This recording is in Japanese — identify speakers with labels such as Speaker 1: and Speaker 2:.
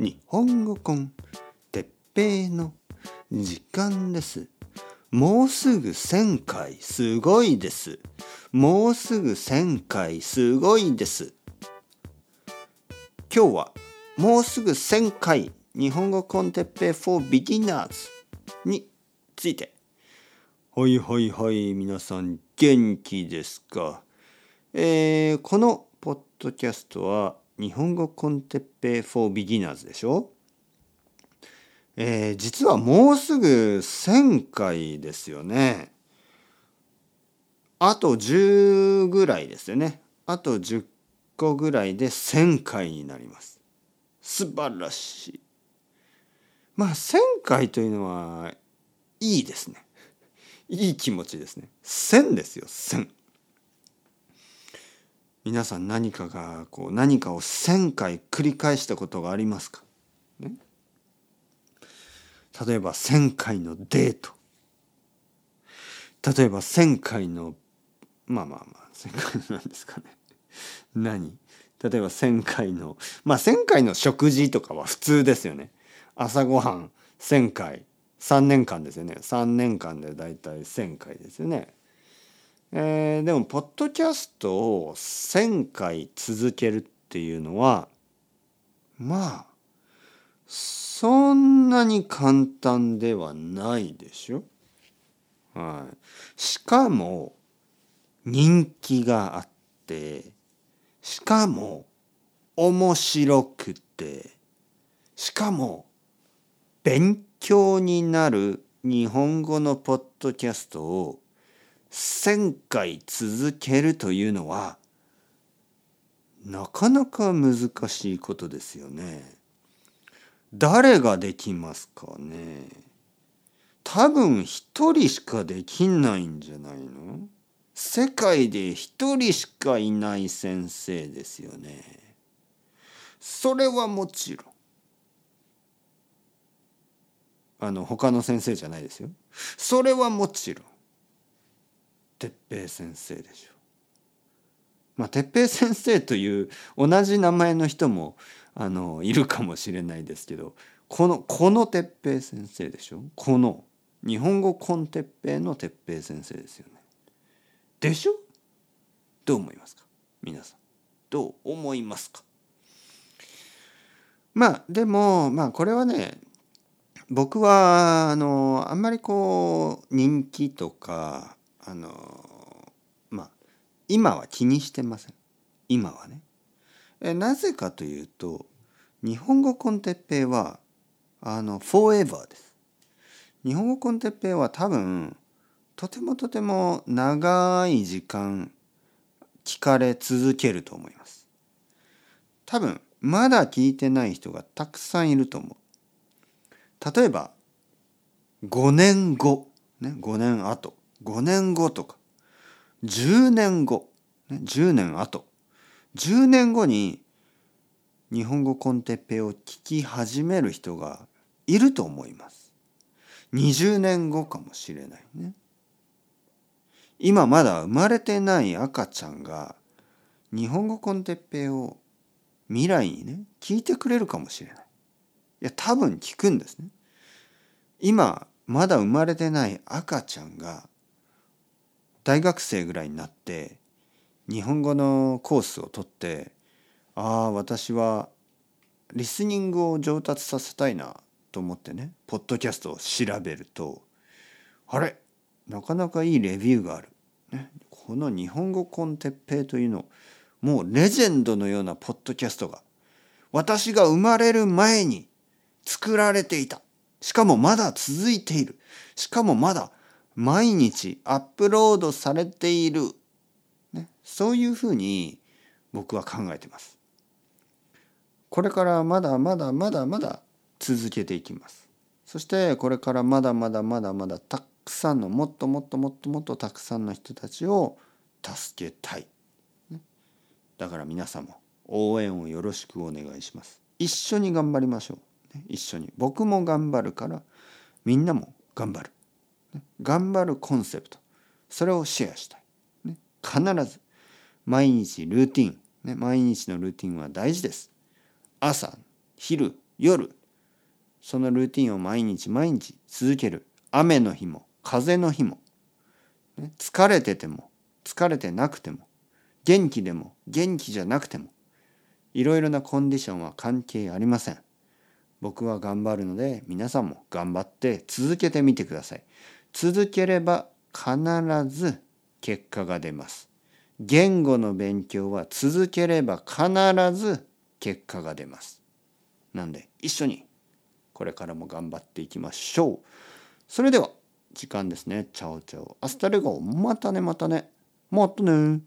Speaker 1: 日本語コンてっぺいの時間です。もうすぐ1000回すごいです。もうすぐ1000回すごいです。今日はもうすぐ1000回日本語コンテッペイ for beginners について。はいはいはい皆さん元気ですか？えーこのポッドキャストは日本語コンテッペイ for beginners でしょ？えー実はもうすぐ1000回ですよね。あと10ぐらいですよね。あと10個ぐらいで1000回になります。素晴らしい。まあ1000回というのはいいですね。いい気持ちですね。1000ですよ、1000。皆さん何かがこう何かを1,000回繰り返したことがありますか、ね、例えば1,000回のデート。例えば1,000回のまあまあまあ1,000回なんですかね。何？例えば1,000回のまあ1,000回の食事とかは普通ですよね。朝ごはん1,000回。3年間ですよね。3年間でだいたい1,000回ですよね。えー、でもポッドキャストを1,000回続けるっていうのはまあそんなに簡単ではないでしょ？はい、しかも人気があってしかも面白くてしかも勉強になる日本語のポッドキャストを1,000回続けるというのはなかなか難しいことですよね。誰ができますかね多分一人しかできないんじゃないの世界で一人しかいない先生ですよね。それはもちろん。あの他の先生じゃないですよ。それはもちろん。哲平先生でしょ。う。まあ哲平先生という同じ名前の人もあのいるかもしれないですけどこのこの哲平先生でしょ。この日本語コンテッペイの哲平先生ですよね。でしょ？どう思いますか？皆さん。どう思いますか？まあでもまあこれはね僕はあのあんまりこう人気とかあのまあ今は気にしてません。今はね。えなぜかというと日本語コンテッペイはあのフォーエバーです。日本語コンテッペイは多分とてもとても長い時間聞かれ続けると思います。多分まだ聞いてない人がたくさんいると思う。例えば5年後。ね5年後。5年後とか10年後、ね、10年後10年後に日本語コンテッペを聞き始める人がいると思います。20年後かもしれないね。今まだ生まれてない赤ちゃんが日本語コンテッペを未来にね聞いてくれるかもしれない。いや多分聞くんですね。今まだ生まれてない赤ちゃんが大学生ぐらいになって日本語のコースを取ってああ私はリスニングを上達させたいなと思ってねポッドキャストを調べるとあれなかなかいいレビューがある、ね、この日本語コンテッペイというのもうレジェンドのようなポッドキャストが私が生まれる前に作られていた。しかもまだ続いている。しかもまだ毎日アップロードされている、ね、そういうふうに僕は考えてます。これからまだまだまだまだ続けていきます。そしてこれからまだまだまだまだたくさんのもっともっともっともっとたくさんの人たちを助けたい。だから皆さんも応援をよろしくお願いします。一緒に頑張りましょう。一緒に。僕も頑張るからみんなも頑張る。頑張るコンセプト。それをシェアしたい、必ず毎日ルーティン、毎日のルーティンは大事です。朝昼夜。そのルーティンを毎日毎日続ける。雨の日も風の日も、疲れてても疲れてなくても。元気でも元気じゃなくても。いろいろなコンディションは関係ありません。僕は頑張るので皆さんも頑張って続けてみてください。続ければ必ず結果が出ます。言語の勉強は続ければ必ず結果が出ます。なんで一緒にこれからも頑張っていきましょう。それでは時間ですね。チャオチャオ。アスタレゴ。またねまたね。またね。